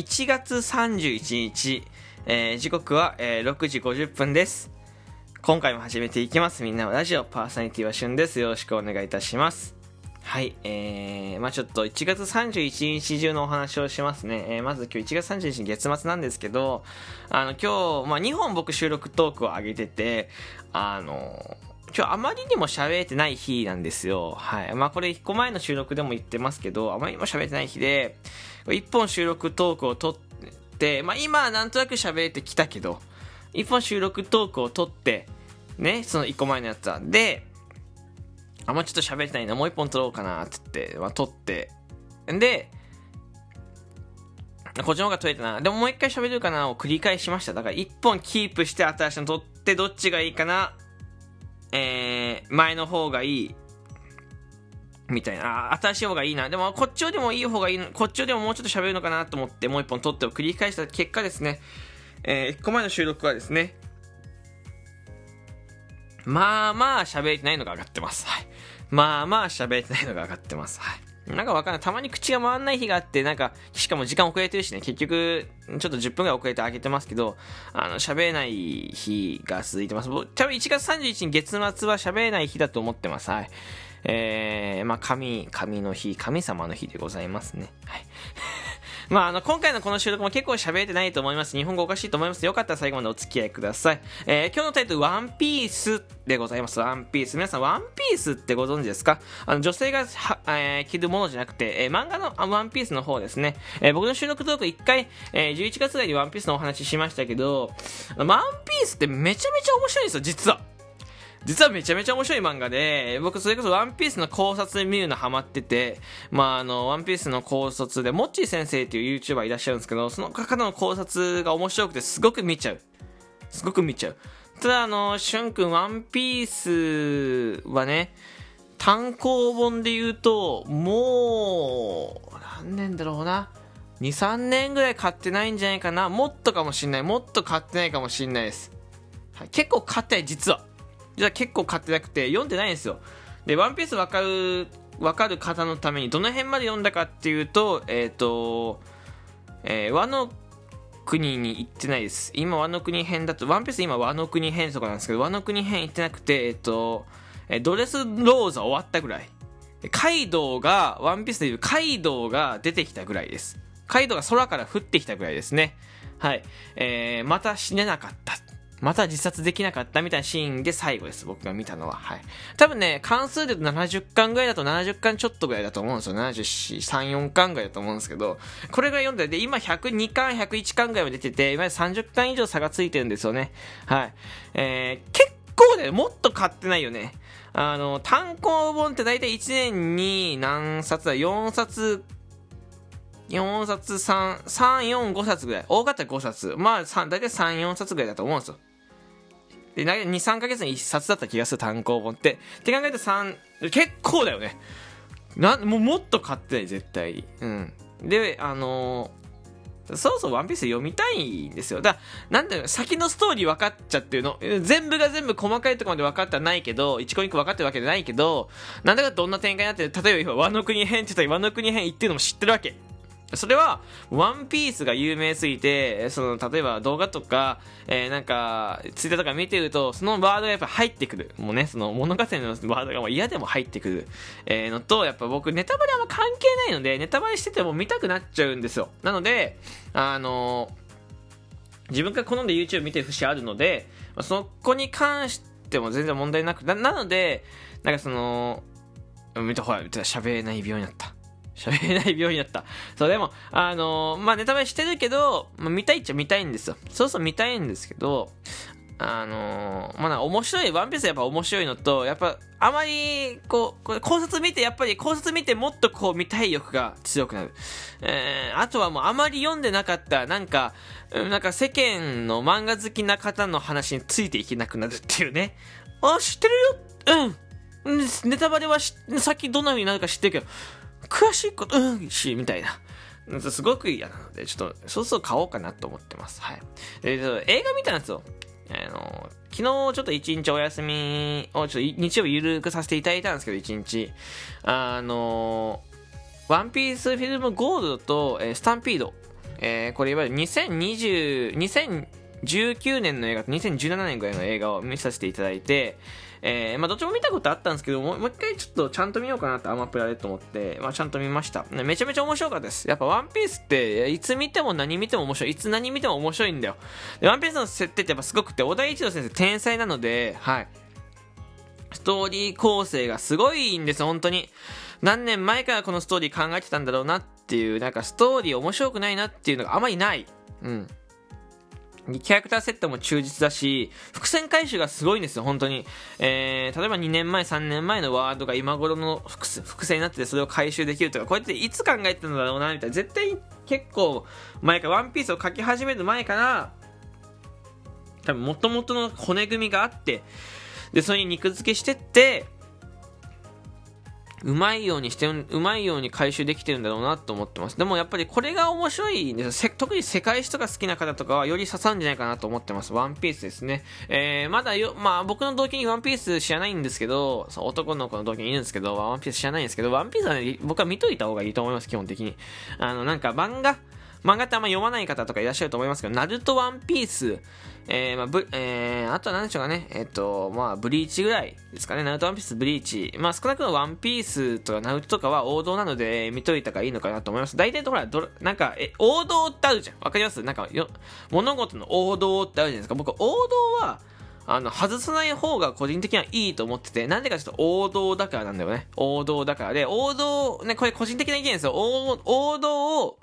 1月31日、えー、時刻は、えー、6時50分です。今回も始めていきます。みんなのラジオ、パーソナリティはしゅんです。よろしくお願いいたします。はい、えー、まあちょっと1月31日中のお話をしますね。えー、まず今日1月31日月末なんですけど、あの今日、まあ2本僕収録トークを上げてて、あの今日あまりにも喋ってない日なんですよ。はい。まあこれ1個前の収録でも言ってますけど、あまりにも喋ってない日で、1本収録トークを撮って、まあ今はなんとなく喋ってきたけど、1本収録トークを撮って、ね、その1個前のやつは。で、あ、もうちょっと喋りたいな、もう1本撮ろうかなって言って、まあ撮って、で、こっちの方が撮れたな。でももう一回喋るかなを繰り返しました。だから1本キープして新しいの撮って、どっちがいいかなえー、前の方がいい。みたいな。あ、新しい方がいいな。でも、こっちよりもいい方がいい。こっちよりももうちょっと喋るのかなと思って、もう一本撮ってを繰り返した結果ですね。えー、1個前の収録はですね、まあまあ喋れてないのが上がってます。はい。まあまあ喋れてないのが上がってます。はい。なんかわかんない。たまに口が回んない日があって、なんか、しかも時間遅れてるしね、結局、ちょっと10分ぐらい遅れてあげてますけど、あの、喋れない日が続いてます。多分1月31日月末は喋れない日だと思ってます。はい。えー、まあ、神、神の日、神様の日でございますね。はい。まあ、あの、今回のこの収録も結構喋れてないと思います。日本語おかしいと思います。よかったら最後までお付き合いください。えー、今日のタイトル、ワンピースでございます。ワンピース。皆さん、ワンピースってご存知ですか？あの、女性がは、えー、着るものじゃなくて、えー、漫画のワンピースの方ですね。えー、僕の収録トーク1回、えー、11月ぐらいにワンピースのお話ししましたけど、ワンピースってめちゃめちゃ面白いんですよ、実は。実はめちゃめちゃ面白い漫画で、僕それこそワンピースの考察で見るのハマってて、まああの、ワンピースの考察で、モッチー先生っていう YouTuber いらっしゃるんですけど、その方の考察が面白くてすごく見ちゃう。すごく見ちゃう。ただあの、しゅんくんワンピースはね、単行本で言うと、もう、何年だろうな。2、3年ぐらい買ってないんじゃないかな。もっとかもしんない。もっと買ってないかもしんないです。はい、結構買ってない、実は。実は結構買ってなくて読んでないんですよ。でワンピースわかるわかる方のためにどの辺まで読んだかっていうとえっ、ー、と、えー、和の国に行ってないです。今和の国編だとワンピース今和の国編とかなんですけど和の国編行ってなくてえっ、ー、とドレスローザ終わったぐらい。カイドウがワンピースでいうカイドウが出てきたぐらいです。カイドウが空から降ってきたぐらいですね。はい、えー、また死ねなかった。また自殺できなかったみたいなシーンで最後です、僕が見たのは。はい。多分ね、関数で70巻ぐらいだと70巻ちょっとぐらいだと思うんですよ。74、3、4巻ぐらいだと思うんですけど、これが読んで、で、今102巻、101巻ぐらいまで出てて、今30巻以上差がついてるんですよね。はい。えー、結構ね、もっと買ってないよね。あの、単行本って大体1年に何冊だ ?4 冊4冊3、3、4、5冊ぐらい。多かったら5冊。まあ、3、大体3、4冊ぐらいだと思うんですよ。で、2、3ヶ月に1冊だった気がする単行本って。って考えると3、結構だよね。な、もうもっと買ってない、絶対。うん。で、あのー、そろそろワンピース読みたいんですよ。だなんだよ、先のストーリー分かっちゃってるの。全部が全部細かいところまで分かってはないけど、一個一個分かってるわけじゃないけど、なんだかどんな展開になってる、例えば今、ワノ国編って言ったら、ワノ国編行ってるのも知ってるわけ。それは、ワンピースが有名すぎて、その、例えば動画とか、えー、なんか、ツイッターとか見てると、そのワードがやっぱ入ってくる。もうね、その物語のワードがもう嫌でも入ってくる。えー、のと、やっぱ僕、ネタバレあんま関係ないので、ネタバレしてても見たくなっちゃうんですよ。なので、あのー、自分が好んで YouTube 見てる節あるので、そこに関しても全然問題なく、ななので、なんかその、見てほら、喋れない病になった。喋れない病院だった。そう、でも、あのー、まあ、ネタバレしてるけど、まあ、見たいっちゃ見たいんですよ。そうそう見たいんですけど、あのー、まあ、面白い、ワンピースやっぱ面白いのと、やっぱ、あまり、こう、これ考察見て、やっぱり考察見てもっとこう見たい欲が強くなる。えー、あとはもうあまり読んでなかった、なんか、なんか世間の漫画好きな方の話についていけなくなるっていうね。あ、知ってるようんネタバレはし、さっきどんな風になるか知ってるけど、詳しいこと、うん、し、みたいな。すごく嫌なので、ちょっと、そうそう買おうかなと思ってます。はい。で、映画見たんですよ。あの、昨日ちょっと一日お休みを、ちょっと日曜日ゆるくさせていただいたんですけど、一日。あの、ワンピースフィルムゴールドと、えー、スタンピード。えー、これいわゆる2020、2019年の映画と2017年ぐらいの映画を見させていただいて、えー、まあ、どっちも見たことあったんですけども、う一回ちょっとちゃんと見ようかなってアマプラでと思って、まあ、ちゃんと見ました。めちゃめちゃ面白かったです。やっぱワンピースって、いつ見ても何見ても面白い。いつ何見ても面白いんだよ。で、ワンピースの設定ってやっぱすごくて、小田一郎先生天才なので、はい。ストーリー構成がすごいんです本当に。何年前からこのストーリー考えてたんだろうなっていう、なんかストーリー面白くないなっていうのがあまりない。うん。キャラクターセットも忠実だし、伏線回収がすごいんですよ、本当に。えー、例えば2年前、3年前のワードが今頃の伏線になってて、それを回収できるとか、こうやっていつ考えてたんだろうな、みたいな。絶対結構前から、ワンピースを書き始める前から、多分元々の骨組みがあって、で、それに肉付けしてって、うまいようにして、うまいように回収できてるんだろうなと思ってます。でもやっぱりこれが面白いんです。特に世界史とか好きな方とかはより刺さるんじゃないかなと思ってます。ワンピースですね。えー、まだよ、まあ僕の同期にワンピース知らないんですけど、男の子の同期にいるんですけど、ワンピース知らないんですけど、ワンピースはね、僕は見といた方がいいと思います、基本的に。あの、なんか漫画、漫画ってあんま読まない方とかいらっしゃると思いますけど、ナルトワンピース、えー、まあ、ぶ、えー、あとは何でしょうかね、えっ、と、まあ、ブリーチぐらいですかね、ナルトワンピース、ブリーチ。まあ、少なくともワンピースとかナルトとかは王道なので、見といた方がいいのかなと思います。大体とほら、ど、なんか、え、王道ってあるじゃん。わかります？なんかよ、物事の王道ってあるじゃないですか。僕、王道は、あの、外さない方が個人的にはいいと思ってて、なんでかちょっと王道だからなんだよね。王道だからで、王道、ね、これ個人的な意見ですよ。王王道を、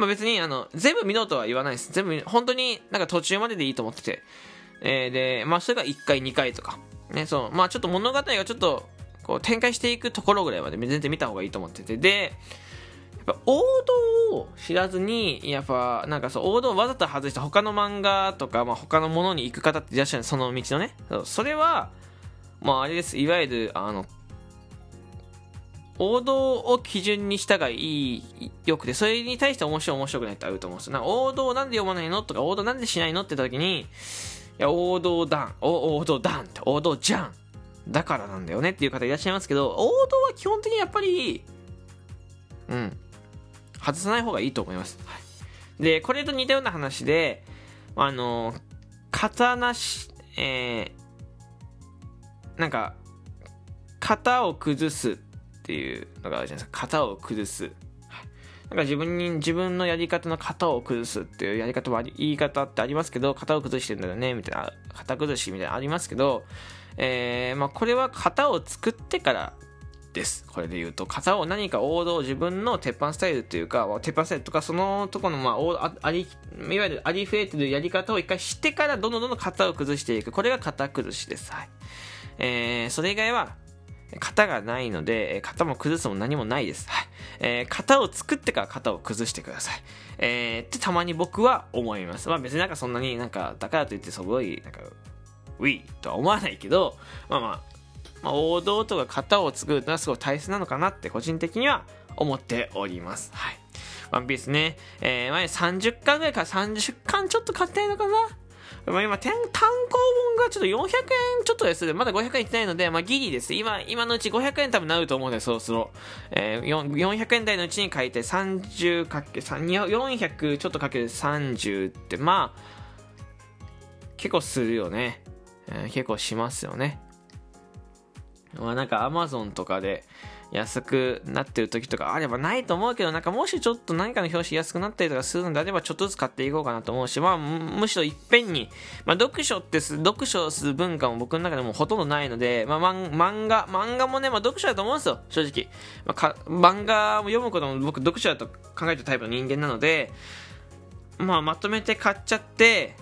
まあ別に、あの、全部見ろとは言わないです。全部、本当になんか途中まででいいと思ってて。えー、で、まあそれが1回、2回とか。ね、そう、まあちょっと物語がちょっと、こう展開していくところぐらいまで全然見た方がいいと思ってて。で、やっぱ王道を知らずに、やっぱなんかそう、王道をわざと外した他の漫画とか、まあ他のものに行く方っていらっしゃるその道のね。それは、まああれです。いわゆる、あの、王道を基準にしたがいい、よくて、それに対して面白い面白くないってあると思うんですよ。な王道なんで読まないのとか、王道なんでしないのって言った時に、いや、王道だん、王道だんって、王道じゃん。だからなんだよねっていう方いらっしゃいますけど、王道は基本的にやっぱり、うん、外さない方がいいと思います。はい、で、これと似たような話で、あの、刀し、えー、なんか、型を崩すっていうのがあるじゃないですか。型を崩す。なんか自分に、自分のやり方の型を崩すっていうやり方は言い方ってありますけど、型を崩してんだよね、みたいな、型崩しみたいなありますけど、えー、まあこれは型を作ってからです。これで言うと、型を何か王道、自分の鉄板スタイルっていうか、鉄板スタイルとか、そのとこの、まあ、あり、いわゆるありふれてるやり方を一回知ってから、どんどんどんどん型を崩していく。これが型崩しです。はい。えー、それ以外は、型がないので、型も崩すも何もないです。はい。えー、型を作ってから型を崩してください。えー、ってたまに僕は思います。まあ別になんかそんなになんか、だからといってすごい、なんか、ウィーとは思わないけど、まあまあ、まあ、王道とか型を作るのはすごい大切なのかなって個人的には思っております。はい。ワンピースね、えー、前30巻ぐらいから30巻ちょっと買ってないのかなまあ、今、単行本がちょっと400円ちょっとです。まだ500円いってないので、まあ、ギリです。今、今のうち500円多分なると思うんで、そろそろ。えー、400円台のうちに書いて30かけ、400ちょっとかける30って、まあ、結構するよね。えー、結構しますよね。まあ、なんか Amazon とかで、安くなってる時とかあればないと思うけど、なんかもしちょっと何かの表紙安くなったりとかするのであれば、ちょっとずつ買っていこうかなと思うし、まあ、むしろいっぺんに、まあ、読書ってす、読書する文化も僕の中でもほとんどないので、まあ、漫画、漫画もね、まあ、読書だと思うんですよ、正直。まあ、か漫画を読むことも僕、読書だと考えてるタイプの人間なので、まあ、まとめて買っちゃって、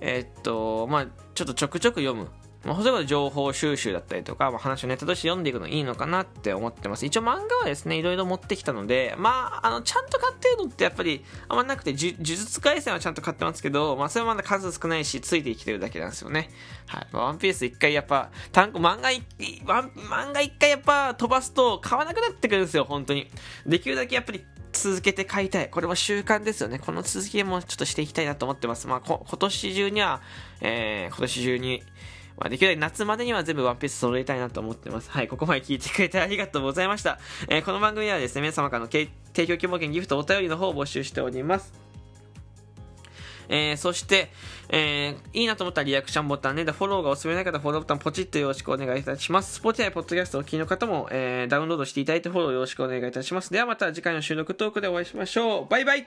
えー、っと、まあ、ちょっとちょくちょく読む。まあ、例えば情報収集だったりとか、まあ、話をネタとして読んでいくのいいのかなって思ってます。一応漫画はですね、いろいろ持ってきたので、まあ、あの、ちゃんと買ってるのってやっぱりあんまなくて、呪術廻戦はちゃんと買ってますけど、まあ、それはまだ数少ないし、ついてきてるだけなんですよね。はい。ワンピース一回やっぱ、単語、漫画一、漫画一回やっぱ飛ばすと買わなくなってくるんですよ、本当に。できるだけやっぱり続けて買いたい。これも習慣ですよね。この続きもちょっとしていきたいなと思ってます。まあ、今年中には、えー、今年中に、まあ、できるだけ夏までには全部ワンピース揃えたいなと思ってます。はい、ここまで聞いてくれてありがとうございました。えー、この番組ではですね、皆様からの提供希望券、ギフト、お便りの方を募集しております。えー、そして、えー、いいなと思ったらリアクションボタンね、フォローがおすすめない方フォローボタンポチッとよろしくお願いいたします。Spotify、ポッドキャストお聞きの方も、えー、ダウンロードしていただいてフォローよろしくお願いいたします。ではまた次回の収録トークでお会いしましょう。バイバイ